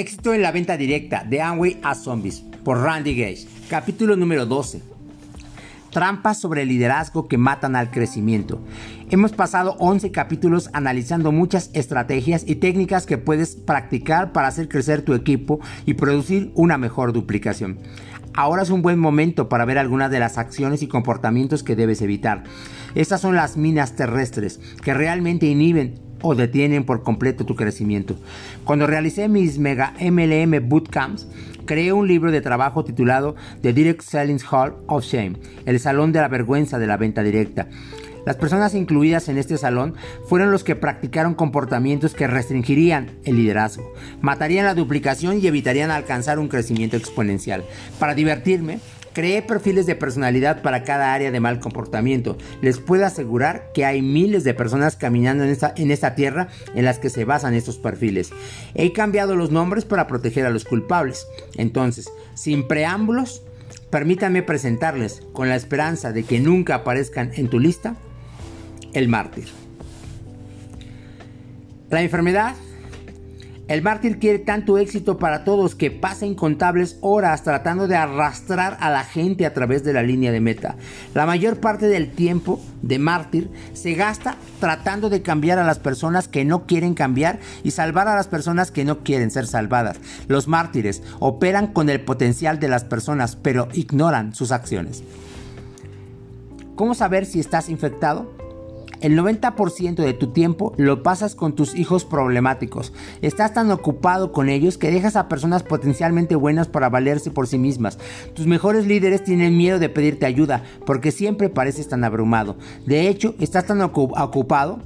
Éxito en la venta directa de Amway a Zombies por Randy Gage. Capítulo número 12. Trampas sobre el liderazgo que matan al crecimiento. Hemos pasado 11 capítulos analizando muchas estrategias y técnicas que puedes practicar para hacer crecer tu equipo y producir una mejor duplicación. Ahora es un buen momento para ver algunas de las acciones y comportamientos que debes evitar. Estas son las minas terrestres que realmente inhiben o detienen por completo tu crecimiento. Cuando realicé mis mega MLM bootcamps, creé un libro de trabajo titulado The Direct Selling Hall of Shame, el salón de la vergüenza de la venta directa. Las personas incluidas en este salón fueron los que practicaron comportamientos que restringirían el liderazgo, matarían la duplicación y evitarían alcanzar un crecimiento exponencial. Para divertirme, Creé perfiles de personalidad para cada área de mal comportamiento. Les puedo asegurar que hay miles de personas caminando en esta, en esta tierra en las que se basan estos perfiles. He cambiado los nombres para proteger a los culpables. Entonces, sin preámbulos, permítanme presentarles, con la esperanza de que nunca aparezcan en tu lista, el mártir. La enfermedad el mártir quiere tanto éxito para todos que pasa incontables horas tratando de arrastrar a la gente a través de la línea de meta. La mayor parte del tiempo de mártir se gasta tratando de cambiar a las personas que no quieren cambiar y salvar a las personas que no quieren ser salvadas. Los mártires operan con el potencial de las personas pero ignoran sus acciones. ¿Cómo saber si estás infectado? El 90% de tu tiempo lo pasas con tus hijos problemáticos. Estás tan ocupado con ellos que dejas a personas potencialmente buenas para valerse por sí mismas. Tus mejores líderes tienen miedo de pedirte ayuda porque siempre pareces tan abrumado. De hecho, estás tan ocupado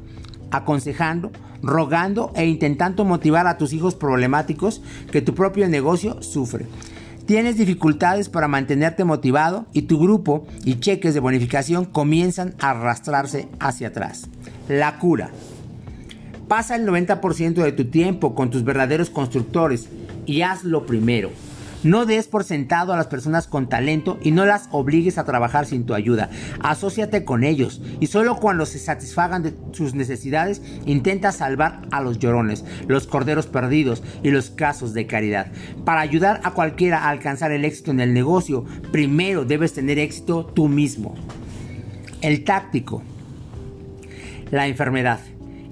aconsejando, rogando e intentando motivar a tus hijos problemáticos que tu propio negocio sufre. Tienes dificultades para mantenerte motivado y tu grupo y cheques de bonificación comienzan a arrastrarse hacia atrás. La cura. Pasa el 90% de tu tiempo con tus verdaderos constructores y haz lo primero. No des por sentado a las personas con talento y no las obligues a trabajar sin tu ayuda. Asociate con ellos y solo cuando se satisfagan de sus necesidades intenta salvar a los llorones, los corderos perdidos y los casos de caridad. Para ayudar a cualquiera a alcanzar el éxito en el negocio, primero debes tener éxito tú mismo. El táctico. La enfermedad.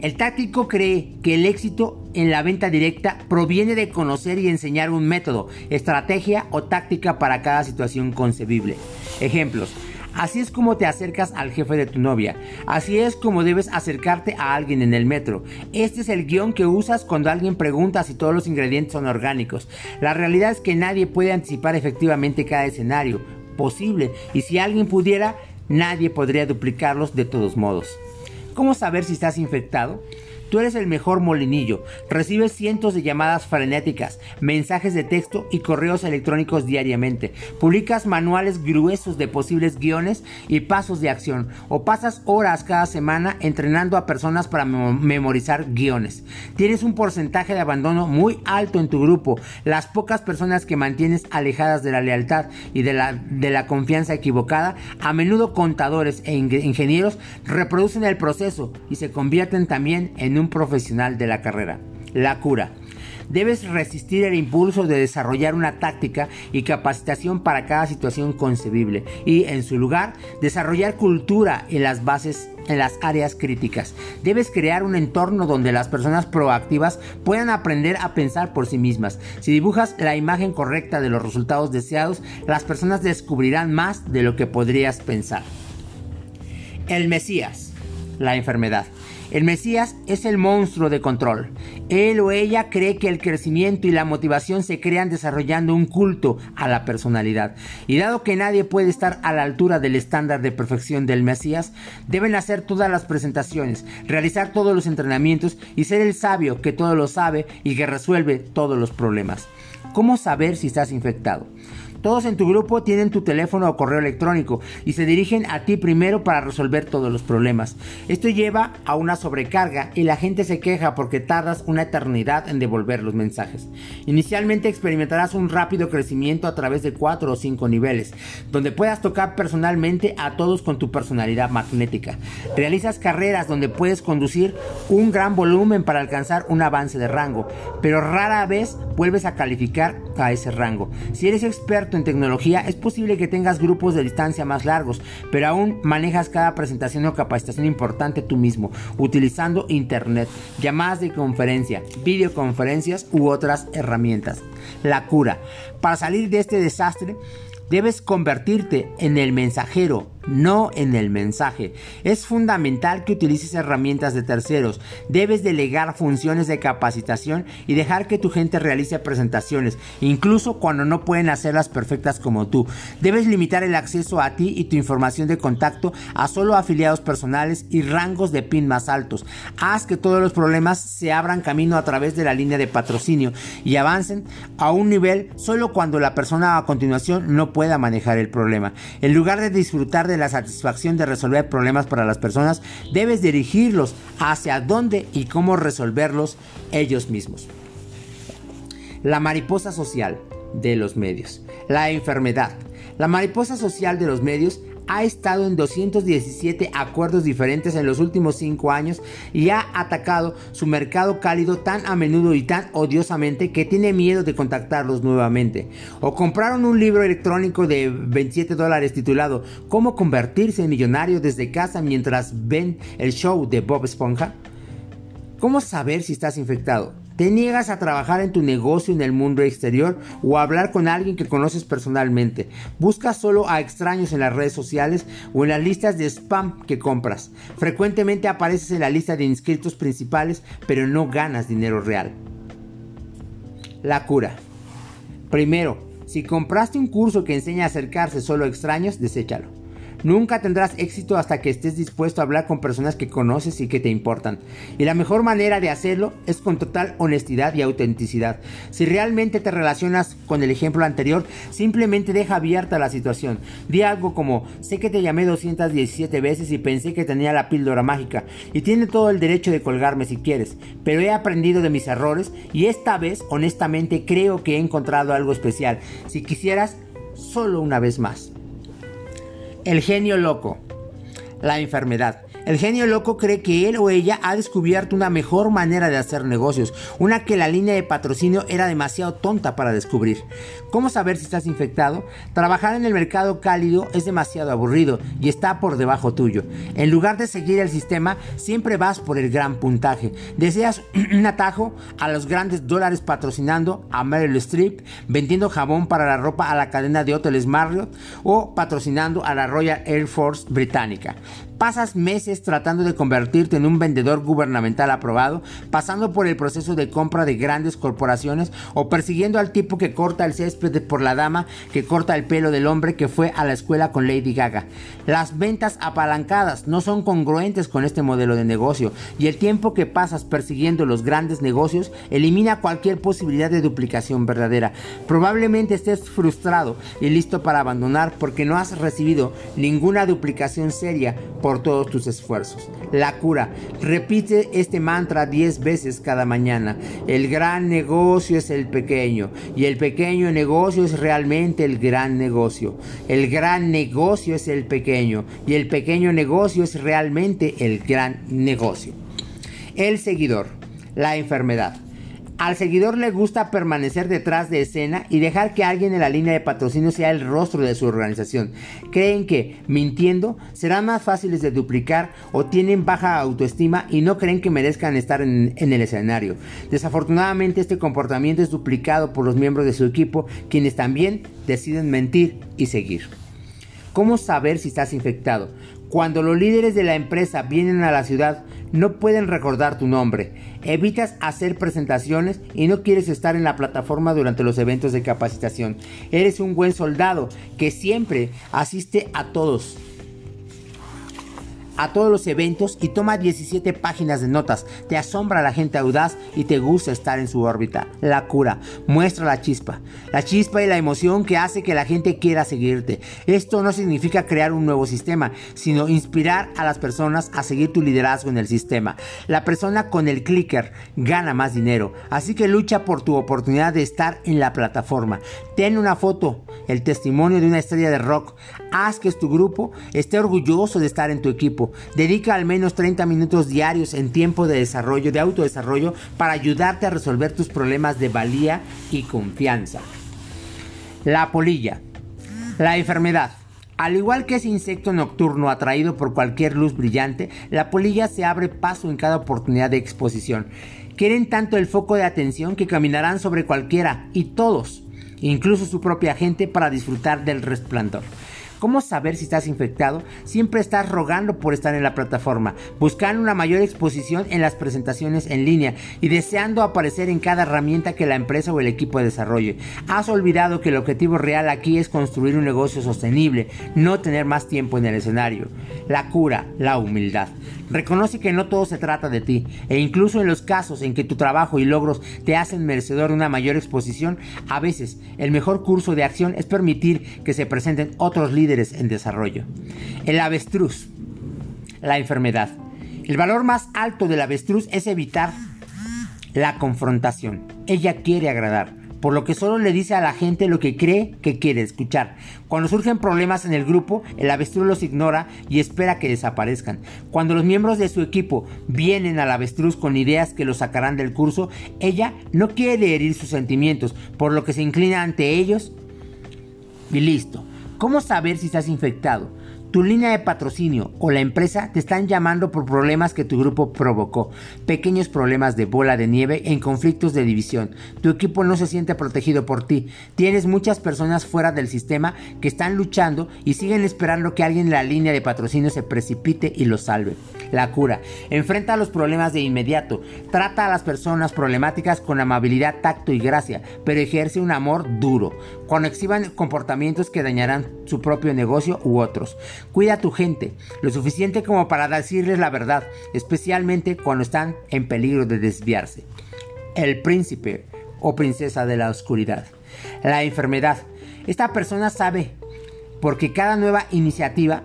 El táctico cree que el éxito en la venta directa proviene de conocer y enseñar un método, estrategia o táctica para cada situación concebible. Ejemplos. Así es como te acercas al jefe de tu novia. Así es como debes acercarte a alguien en el metro. Este es el guion que usas cuando alguien pregunta si todos los ingredientes son orgánicos. La realidad es que nadie puede anticipar efectivamente cada escenario posible y si alguien pudiera, nadie podría duplicarlos de todos modos. ¿Cómo saber si estás infectado? Tú eres el mejor molinillo. Recibes cientos de llamadas frenéticas, mensajes de texto y correos electrónicos diariamente. Publicas manuales gruesos de posibles guiones y pasos de acción. O pasas horas cada semana entrenando a personas para memorizar guiones. Tienes un porcentaje de abandono muy alto en tu grupo. Las pocas personas que mantienes alejadas de la lealtad y de la, de la confianza equivocada, a menudo contadores e ingenieros, reproducen el proceso y se convierten también en un profesional de la carrera. La cura. Debes resistir el impulso de desarrollar una táctica y capacitación para cada situación concebible y, en su lugar, desarrollar cultura en las bases en las áreas críticas. Debes crear un entorno donde las personas proactivas puedan aprender a pensar por sí mismas. Si dibujas la imagen correcta de los resultados deseados, las personas descubrirán más de lo que podrías pensar. El Mesías, la enfermedad. El Mesías es el monstruo de control. Él o ella cree que el crecimiento y la motivación se crean desarrollando un culto a la personalidad. Y dado que nadie puede estar a la altura del estándar de perfección del Mesías, deben hacer todas las presentaciones, realizar todos los entrenamientos y ser el sabio que todo lo sabe y que resuelve todos los problemas. ¿Cómo saber si estás infectado? Todos en tu grupo tienen tu teléfono o correo electrónico y se dirigen a ti primero para resolver todos los problemas. Esto lleva a una sobrecarga y la gente se queja porque tardas una eternidad en devolver los mensajes. Inicialmente experimentarás un rápido crecimiento a través de 4 o 5 niveles, donde puedas tocar personalmente a todos con tu personalidad magnética. Realizas carreras donde puedes conducir un gran volumen para alcanzar un avance de rango, pero rara vez vuelves a calificar a ese rango. Si eres experto en tecnología, es posible que tengas grupos de distancia más largos, pero aún manejas cada presentación o capacitación importante tú mismo, utilizando internet, llamadas de conferencia, videoconferencias u otras herramientas. La cura. Para salir de este desastre, Debes convertirte en el mensajero, no en el mensaje. Es fundamental que utilices herramientas de terceros. Debes delegar funciones de capacitación y dejar que tu gente realice presentaciones, incluso cuando no pueden hacerlas perfectas como tú. Debes limitar el acceso a ti y tu información de contacto a solo afiliados personales y rangos de PIN más altos. Haz que todos los problemas se abran camino a través de la línea de patrocinio y avancen a un nivel solo cuando la persona a continuación no pueda manejar el problema. En lugar de disfrutar de la satisfacción de resolver problemas para las personas, debes dirigirlos hacia dónde y cómo resolverlos ellos mismos. La mariposa social de los medios. La enfermedad. La mariposa social de los medios ha estado en 217 acuerdos diferentes en los últimos 5 años y ha atacado su mercado cálido tan a menudo y tan odiosamente que tiene miedo de contactarlos nuevamente. O compraron un libro electrónico de 27 dólares titulado Cómo convertirse en millonario desde casa mientras ven el show de Bob Esponja. ¿Cómo saber si estás infectado? ¿Te niegas a trabajar en tu negocio en el mundo exterior o a hablar con alguien que conoces personalmente? Buscas solo a extraños en las redes sociales o en las listas de spam que compras. Frecuentemente apareces en la lista de inscritos principales, pero no ganas dinero real. La cura. Primero, si compraste un curso que enseña a acercarse solo a extraños, deséchalo. Nunca tendrás éxito hasta que estés dispuesto a hablar con personas que conoces y que te importan. Y la mejor manera de hacerlo es con total honestidad y autenticidad. Si realmente te relacionas con el ejemplo anterior, simplemente deja abierta la situación. Di algo como, sé que te llamé 217 veces y pensé que tenía la píldora mágica y tiene todo el derecho de colgarme si quieres, pero he aprendido de mis errores y esta vez honestamente creo que he encontrado algo especial. Si quisieras, solo una vez más. El genio loco. La enfermedad. El genio loco cree que él o ella ha descubierto una mejor manera de hacer negocios, una que la línea de patrocinio era demasiado tonta para descubrir. ¿Cómo saber si estás infectado? Trabajar en el mercado cálido es demasiado aburrido y está por debajo tuyo. En lugar de seguir el sistema, siempre vas por el gran puntaje. Deseas un atajo a los grandes dólares patrocinando a Meryl Streep, vendiendo jabón para la ropa a la cadena de hoteles Marriott o patrocinando a la Royal Air Force británica. Pasas meses tratando de convertirte en un vendedor gubernamental aprobado, pasando por el proceso de compra de grandes corporaciones o persiguiendo al tipo que corta el césped por la dama que corta el pelo del hombre que fue a la escuela con Lady Gaga. Las ventas apalancadas no son congruentes con este modelo de negocio y el tiempo que pasas persiguiendo los grandes negocios elimina cualquier posibilidad de duplicación verdadera. Probablemente estés frustrado y listo para abandonar porque no has recibido ninguna duplicación seria por todos tus esfuerzos. La cura. Repite este mantra 10 veces cada mañana. El gran negocio es el pequeño y el pequeño negocio es realmente el gran negocio. El gran negocio es el pequeño y el pequeño negocio es realmente el gran negocio. El seguidor. La enfermedad. Al seguidor le gusta permanecer detrás de escena y dejar que alguien en la línea de patrocinio sea el rostro de su organización. Creen que, mintiendo, serán más fáciles de duplicar o tienen baja autoestima y no creen que merezcan estar en, en el escenario. Desafortunadamente este comportamiento es duplicado por los miembros de su equipo, quienes también deciden mentir y seguir. ¿Cómo saber si estás infectado? Cuando los líderes de la empresa vienen a la ciudad, no pueden recordar tu nombre. Evitas hacer presentaciones y no quieres estar en la plataforma durante los eventos de capacitación. Eres un buen soldado que siempre asiste a todos a todos los eventos y toma 17 páginas de notas. Te asombra la gente audaz y te gusta estar en su órbita. La cura muestra la chispa. La chispa y la emoción que hace que la gente quiera seguirte. Esto no significa crear un nuevo sistema, sino inspirar a las personas a seguir tu liderazgo en el sistema. La persona con el clicker gana más dinero, así que lucha por tu oportunidad de estar en la plataforma. Ten una foto, el testimonio de una estrella de rock. Haz que tu grupo esté orgulloso de estar en tu equipo Dedica al menos 30 minutos diarios en tiempo de desarrollo, de autodesarrollo, para ayudarte a resolver tus problemas de valía y confianza. La polilla. La enfermedad. Al igual que ese insecto nocturno atraído por cualquier luz brillante, la polilla se abre paso en cada oportunidad de exposición. Quieren tanto el foco de atención que caminarán sobre cualquiera y todos, incluso su propia gente, para disfrutar del resplandor. ¿Cómo saber si estás infectado? Siempre estás rogando por estar en la plataforma, buscando una mayor exposición en las presentaciones en línea y deseando aparecer en cada herramienta que la empresa o el equipo desarrolle. Has olvidado que el objetivo real aquí es construir un negocio sostenible, no tener más tiempo en el escenario. La cura, la humildad. Reconoce que no todo se trata de ti, e incluso en los casos en que tu trabajo y logros te hacen merecedor de una mayor exposición, a veces el mejor curso de acción es permitir que se presenten otros líderes en desarrollo. El avestruz, la enfermedad. El valor más alto del avestruz es evitar la confrontación. Ella quiere agradar por lo que solo le dice a la gente lo que cree que quiere escuchar. Cuando surgen problemas en el grupo, el avestruz los ignora y espera que desaparezcan. Cuando los miembros de su equipo vienen al avestruz con ideas que lo sacarán del curso, ella no quiere herir sus sentimientos, por lo que se inclina ante ellos y listo. ¿Cómo saber si estás infectado? Tu línea de patrocinio o la empresa te están llamando por problemas que tu grupo provocó, pequeños problemas de bola de nieve en conflictos de división. Tu equipo no se siente protegido por ti. Tienes muchas personas fuera del sistema que están luchando y siguen esperando que alguien en la línea de patrocinio se precipite y los salve. La cura. Enfrenta los problemas de inmediato. Trata a las personas problemáticas con amabilidad, tacto y gracia, pero ejerce un amor duro. Cuando exhiban comportamientos que dañarán su propio negocio u otros. Cuida a tu gente, lo suficiente como para decirles la verdad, especialmente cuando están en peligro de desviarse. El príncipe o princesa de la oscuridad. La enfermedad. Esta persona sabe porque cada nueva iniciativa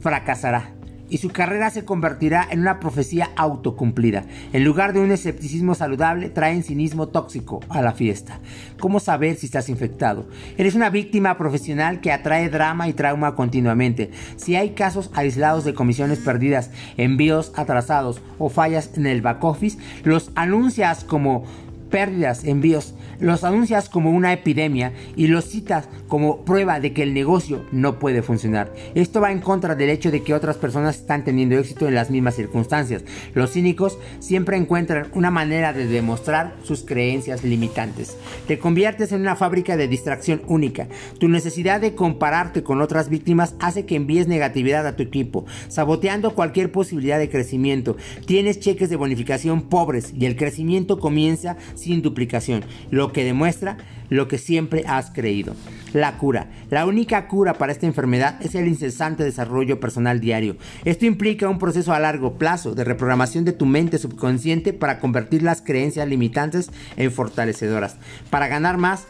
fracasará y su carrera se convertirá en una profecía autocumplida. En lugar de un escepticismo saludable, traen cinismo tóxico a la fiesta. ¿Cómo saber si estás infectado? Eres una víctima profesional que atrae drama y trauma continuamente. Si hay casos aislados de comisiones perdidas, envíos atrasados o fallas en el back office, los anuncias como pérdidas, envíos los anuncias como una epidemia y los citas como prueba de que el negocio no puede funcionar. Esto va en contra del hecho de que otras personas están teniendo éxito en las mismas circunstancias. Los cínicos siempre encuentran una manera de demostrar sus creencias limitantes. Te conviertes en una fábrica de distracción única. Tu necesidad de compararte con otras víctimas hace que envíes negatividad a tu equipo, saboteando cualquier posibilidad de crecimiento. Tienes cheques de bonificación pobres y el crecimiento comienza sin duplicación lo que demuestra lo que siempre has creído. La cura. La única cura para esta enfermedad es el incesante desarrollo personal diario. Esto implica un proceso a largo plazo de reprogramación de tu mente subconsciente para convertir las creencias limitantes en fortalecedoras. Para ganar más,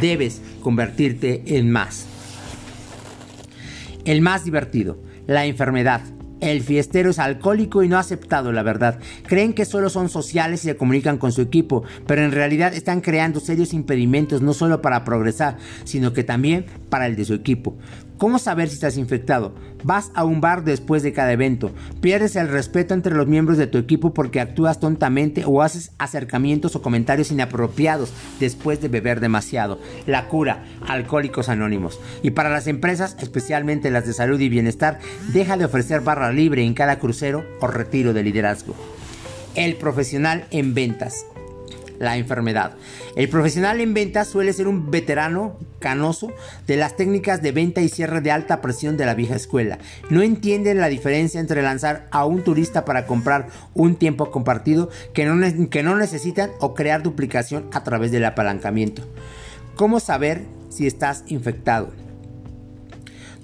debes convertirte en más. El más divertido. La enfermedad. El fiestero es alcohólico y no ha aceptado la verdad. Creen que solo son sociales y se comunican con su equipo, pero en realidad están creando serios impedimentos no solo para progresar, sino que también para el de su equipo. ¿Cómo saber si estás infectado? Vas a un bar después de cada evento. Pierdes el respeto entre los miembros de tu equipo porque actúas tontamente o haces acercamientos o comentarios inapropiados después de beber demasiado. La cura, alcohólicos anónimos. Y para las empresas, especialmente las de salud y bienestar, deja de ofrecer barra libre en cada crucero o retiro de liderazgo. El profesional en ventas la enfermedad. El profesional en ventas suele ser un veterano canoso de las técnicas de venta y cierre de alta presión de la vieja escuela. No entienden la diferencia entre lanzar a un turista para comprar un tiempo compartido que no, que no necesitan o crear duplicación a través del apalancamiento. ¿Cómo saber si estás infectado?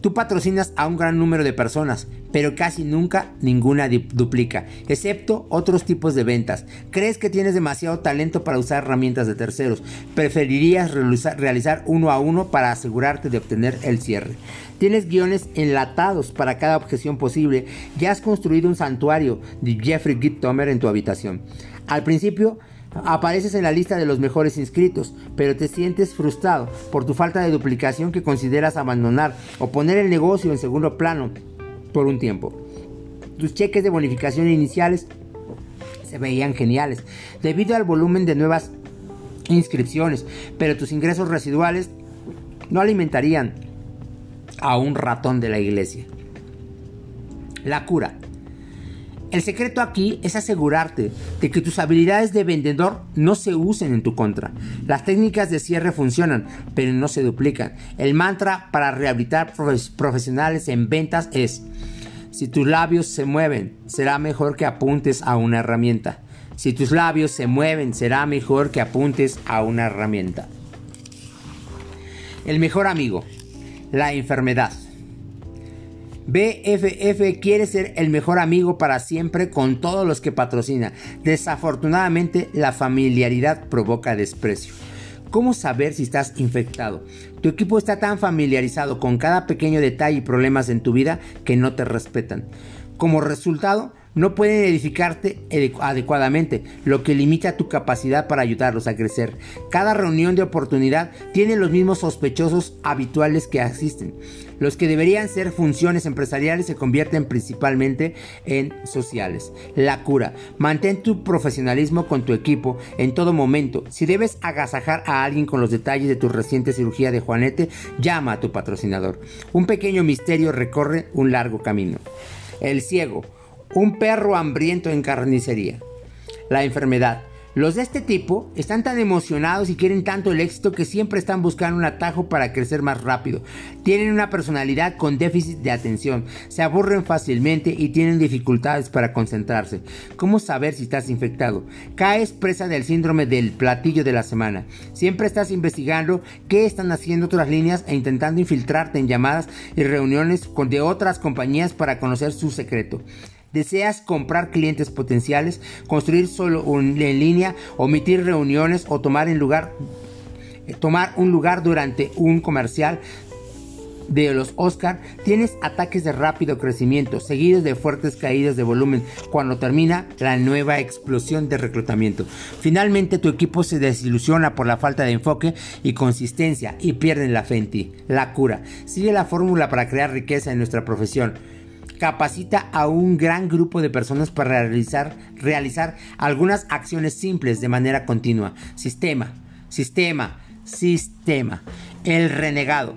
Tú patrocinas a un gran número de personas, pero casi nunca ninguna duplica, excepto otros tipos de ventas. Crees que tienes demasiado talento para usar herramientas de terceros. Preferirías realizar uno a uno para asegurarte de obtener el cierre. Tienes guiones enlatados para cada objeción posible Ya has construido un santuario de Jeffrey Gittomer en tu habitación. Al principio Apareces en la lista de los mejores inscritos, pero te sientes frustrado por tu falta de duplicación que consideras abandonar o poner el negocio en segundo plano por un tiempo. tus cheques de bonificación iniciales se veían geniales debido al volumen de nuevas inscripciones, pero tus ingresos residuales no alimentarían a un ratón de la iglesia. La cura. El secreto aquí es asegurarte de que tus habilidades de vendedor no se usen en tu contra. Las técnicas de cierre funcionan, pero no se duplican. El mantra para rehabilitar profesionales en ventas es, si tus labios se mueven, será mejor que apuntes a una herramienta. Si tus labios se mueven, será mejor que apuntes a una herramienta. El mejor amigo, la enfermedad. BFF quiere ser el mejor amigo para siempre con todos los que patrocina. Desafortunadamente, la familiaridad provoca desprecio. ¿Cómo saber si estás infectado? Tu equipo está tan familiarizado con cada pequeño detalle y problemas en tu vida que no te respetan. Como resultado, no pueden edificarte adecuadamente, lo que limita tu capacidad para ayudarlos a crecer. Cada reunión de oportunidad tiene los mismos sospechosos habituales que asisten. Los que deberían ser funciones empresariales se convierten principalmente en sociales. La cura. Mantén tu profesionalismo con tu equipo en todo momento. Si debes agasajar a alguien con los detalles de tu reciente cirugía de Juanete, llama a tu patrocinador. Un pequeño misterio recorre un largo camino. El ciego un perro hambriento en carnicería. La enfermedad. Los de este tipo están tan emocionados y quieren tanto el éxito que siempre están buscando un atajo para crecer más rápido. Tienen una personalidad con déficit de atención, se aburren fácilmente y tienen dificultades para concentrarse. ¿Cómo saber si estás infectado? Caes presa del síndrome del platillo de la semana. Siempre estás investigando qué están haciendo otras líneas e intentando infiltrarte en llamadas y reuniones de otras compañías para conocer su secreto. ¿Deseas comprar clientes potenciales, construir solo en línea, omitir reuniones o tomar, en lugar, eh, tomar un lugar durante un comercial de los Oscar? Tienes ataques de rápido crecimiento, seguidos de fuertes caídas de volumen cuando termina la nueva explosión de reclutamiento. Finalmente tu equipo se desilusiona por la falta de enfoque y consistencia y pierden la fe en ti. La cura. Sigue la fórmula para crear riqueza en nuestra profesión capacita a un gran grupo de personas para realizar, realizar algunas acciones simples de manera continua. Sistema, sistema, sistema. El renegado,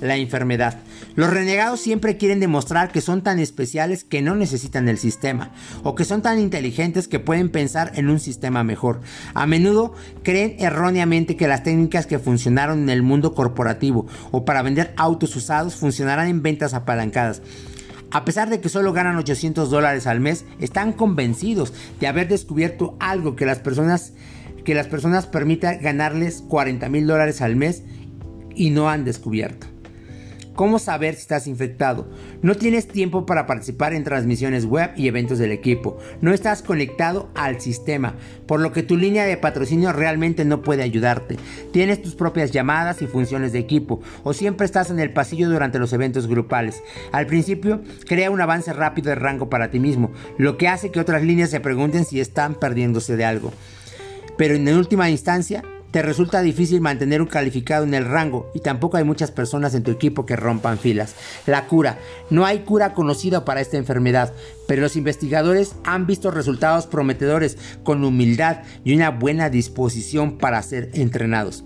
la enfermedad. Los renegados siempre quieren demostrar que son tan especiales que no necesitan el sistema, o que son tan inteligentes que pueden pensar en un sistema mejor. A menudo creen erróneamente que las técnicas que funcionaron en el mundo corporativo o para vender autos usados funcionarán en ventas apalancadas. A pesar de que solo ganan 800 dólares al mes, están convencidos de haber descubierto algo que las personas, que las personas permita ganarles 40 mil dólares al mes y no han descubierto. ¿Cómo saber si estás infectado? No tienes tiempo para participar en transmisiones web y eventos del equipo. No estás conectado al sistema, por lo que tu línea de patrocinio realmente no puede ayudarte. Tienes tus propias llamadas y funciones de equipo, o siempre estás en el pasillo durante los eventos grupales. Al principio, crea un avance rápido de rango para ti mismo, lo que hace que otras líneas se pregunten si están perdiéndose de algo. Pero en última instancia, te resulta difícil mantener un calificado en el rango y tampoco hay muchas personas en tu equipo que rompan filas. La cura. No hay cura conocida para esta enfermedad, pero los investigadores han visto resultados prometedores con humildad y una buena disposición para ser entrenados.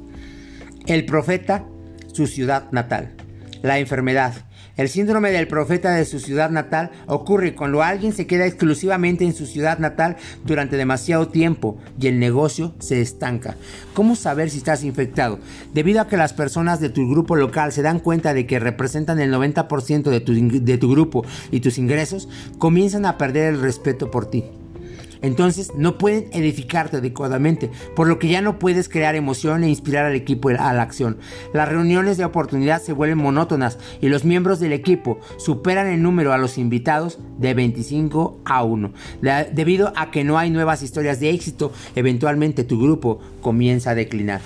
El profeta, su ciudad natal. La enfermedad. El síndrome del profeta de su ciudad natal ocurre cuando alguien se queda exclusivamente en su ciudad natal durante demasiado tiempo y el negocio se estanca. ¿Cómo saber si estás infectado? Debido a que las personas de tu grupo local se dan cuenta de que representan el 90% de tu, de tu grupo y tus ingresos, comienzan a perder el respeto por ti. Entonces no pueden edificarte adecuadamente, por lo que ya no puedes crear emoción e inspirar al equipo a la acción. Las reuniones de oportunidad se vuelven monótonas y los miembros del equipo superan en número a los invitados de 25 a 1. debido a que no hay nuevas historias de éxito, eventualmente tu grupo comienza a declinar.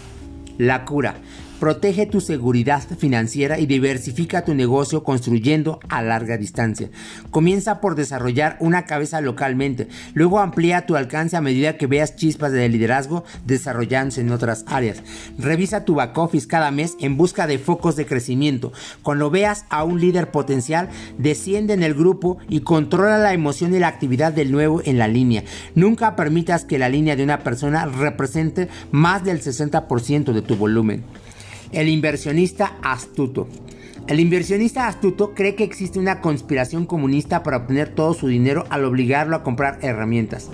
La cura. Protege tu seguridad financiera y diversifica tu negocio construyendo a larga distancia. Comienza por desarrollar una cabeza localmente, luego amplía tu alcance a medida que veas chispas de liderazgo desarrollándose en otras áreas. Revisa tu back office cada mes en busca de focos de crecimiento. Cuando veas a un líder potencial, desciende en el grupo y controla la emoción y la actividad del nuevo en la línea. Nunca permitas que la línea de una persona represente más del 60% de tu volumen. El inversionista astuto. El inversionista astuto cree que existe una conspiración comunista para obtener todo su dinero al obligarlo a comprar herramientas.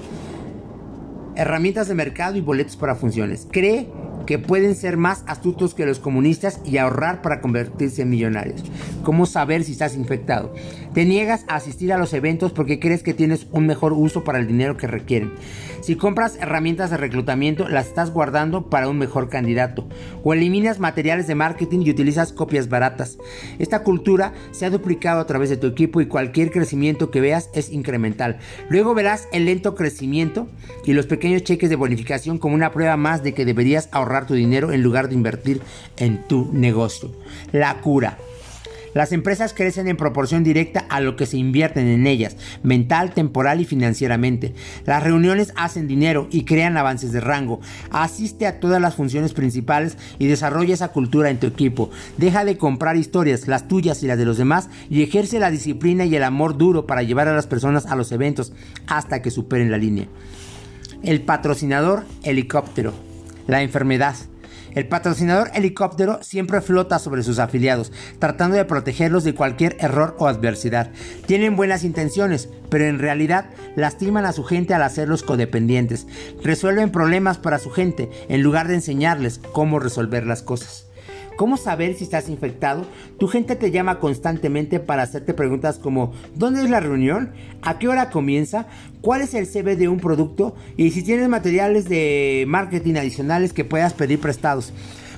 Herramientas de mercado y boletos para funciones. Cree que pueden ser más astutos que los comunistas y ahorrar para convertirse en millonarios. ¿Cómo saber si estás infectado? Te niegas a asistir a los eventos porque crees que tienes un mejor uso para el dinero que requieren. Si compras herramientas de reclutamiento, las estás guardando para un mejor candidato. O eliminas materiales de marketing y utilizas copias baratas. Esta cultura se ha duplicado a través de tu equipo y cualquier crecimiento que veas es incremental. Luego verás el lento crecimiento y los pequeños cheques de bonificación como una prueba más de que deberías ahorrar tu dinero en lugar de invertir en tu negocio. La cura. Las empresas crecen en proporción directa a lo que se invierten en ellas, mental, temporal y financieramente. Las reuniones hacen dinero y crean avances de rango. Asiste a todas las funciones principales y desarrolla esa cultura en tu equipo. Deja de comprar historias, las tuyas y las de los demás, y ejerce la disciplina y el amor duro para llevar a las personas a los eventos hasta que superen la línea. El patrocinador helicóptero. La enfermedad. El patrocinador helicóptero siempre flota sobre sus afiliados, tratando de protegerlos de cualquier error o adversidad. Tienen buenas intenciones, pero en realidad lastiman a su gente al hacerlos codependientes. Resuelven problemas para su gente en lugar de enseñarles cómo resolver las cosas. ¿Cómo saber si estás infectado? Tu gente te llama constantemente para hacerte preguntas como ¿dónde es la reunión? ¿A qué hora comienza? ¿Cuál es el CV de un producto? Y si tienes materiales de marketing adicionales que puedas pedir prestados.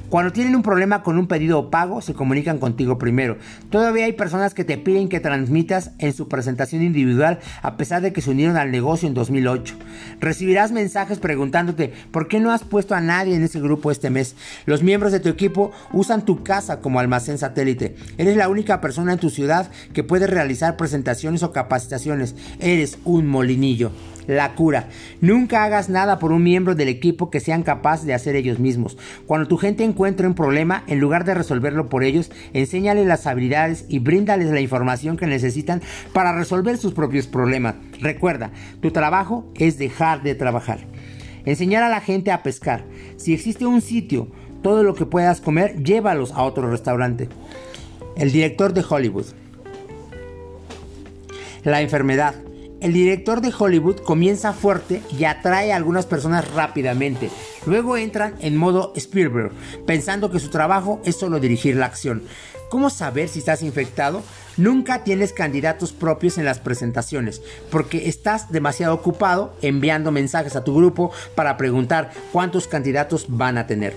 Cuando tienen un problema con un pedido o pago, se comunican contigo primero. Todavía hay personas que te piden que transmitas en su presentación individual a pesar de que se unieron al negocio en 2008. Recibirás mensajes preguntándote por qué no has puesto a nadie en ese grupo este mes. Los miembros de tu equipo usan tu casa como almacén satélite. Eres la única persona en tu ciudad que puede realizar presentaciones o capacitaciones. Eres un molinillo la cura. Nunca hagas nada por un miembro del equipo que sean capaces de hacer ellos mismos. Cuando tu gente encuentre un problema, en lugar de resolverlo por ellos, enséñales las habilidades y bríndales la información que necesitan para resolver sus propios problemas. Recuerda, tu trabajo es dejar de trabajar. Enseñar a la gente a pescar. Si existe un sitio, todo lo que puedas comer, llévalos a otro restaurante. El director de Hollywood. La enfermedad. El director de Hollywood comienza fuerte y atrae a algunas personas rápidamente. Luego entran en modo Spielberg, pensando que su trabajo es solo dirigir la acción. ¿Cómo saber si estás infectado? Nunca tienes candidatos propios en las presentaciones, porque estás demasiado ocupado enviando mensajes a tu grupo para preguntar cuántos candidatos van a tener.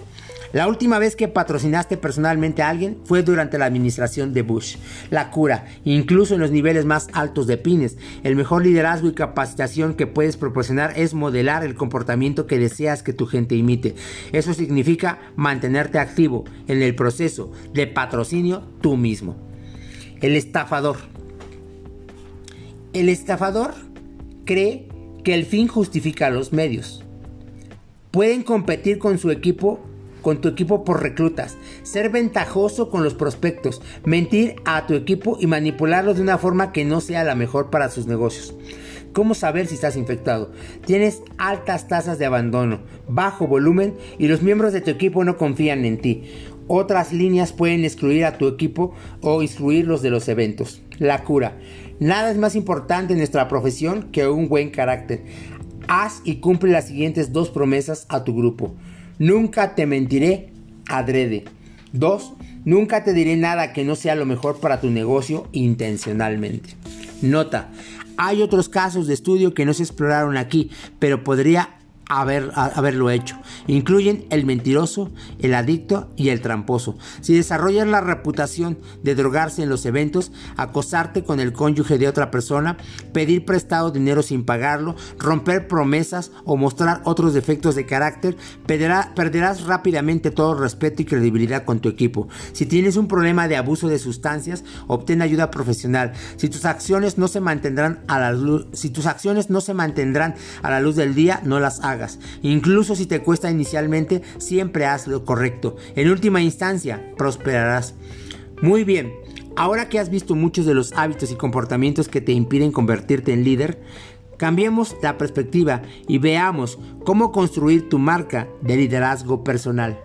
La última vez que patrocinaste personalmente a alguien fue durante la administración de Bush. La cura, incluso en los niveles más altos de Pines, el mejor liderazgo y capacitación que puedes proporcionar es modelar el comportamiento que deseas que tu gente imite. Eso significa mantenerte activo en el proceso de patrocinio tú mismo. El estafador. El estafador cree que el fin justifica los medios. Pueden competir con su equipo con tu equipo por reclutas, ser ventajoso con los prospectos, mentir a tu equipo y manipularlos de una forma que no sea la mejor para sus negocios. ¿Cómo saber si estás infectado? Tienes altas tasas de abandono, bajo volumen y los miembros de tu equipo no confían en ti. Otras líneas pueden excluir a tu equipo o excluirlos de los eventos. La cura. Nada es más importante en nuestra profesión que un buen carácter. Haz y cumple las siguientes dos promesas a tu grupo. Nunca te mentiré adrede. 2. Nunca te diré nada que no sea lo mejor para tu negocio intencionalmente. Nota. Hay otros casos de estudio que no se exploraron aquí, pero podría haber, haberlo hecho. Incluyen el mentiroso, el adicto y el tramposo. Si desarrollas la reputación de drogarse en los eventos, acosarte con el cónyuge de otra persona, pedir prestado dinero sin pagarlo, romper promesas o mostrar otros defectos de carácter, perderás rápidamente todo respeto y credibilidad con tu equipo. Si tienes un problema de abuso de sustancias, obtén ayuda profesional. Si tus acciones no se mantendrán a la luz, si tus acciones no se mantendrán a la luz del día, no las Incluso si te cuesta inicialmente, siempre haz lo correcto. En última instancia, prosperarás. Muy bien, ahora que has visto muchos de los hábitos y comportamientos que te impiden convertirte en líder, cambiemos la perspectiva y veamos cómo construir tu marca de liderazgo personal.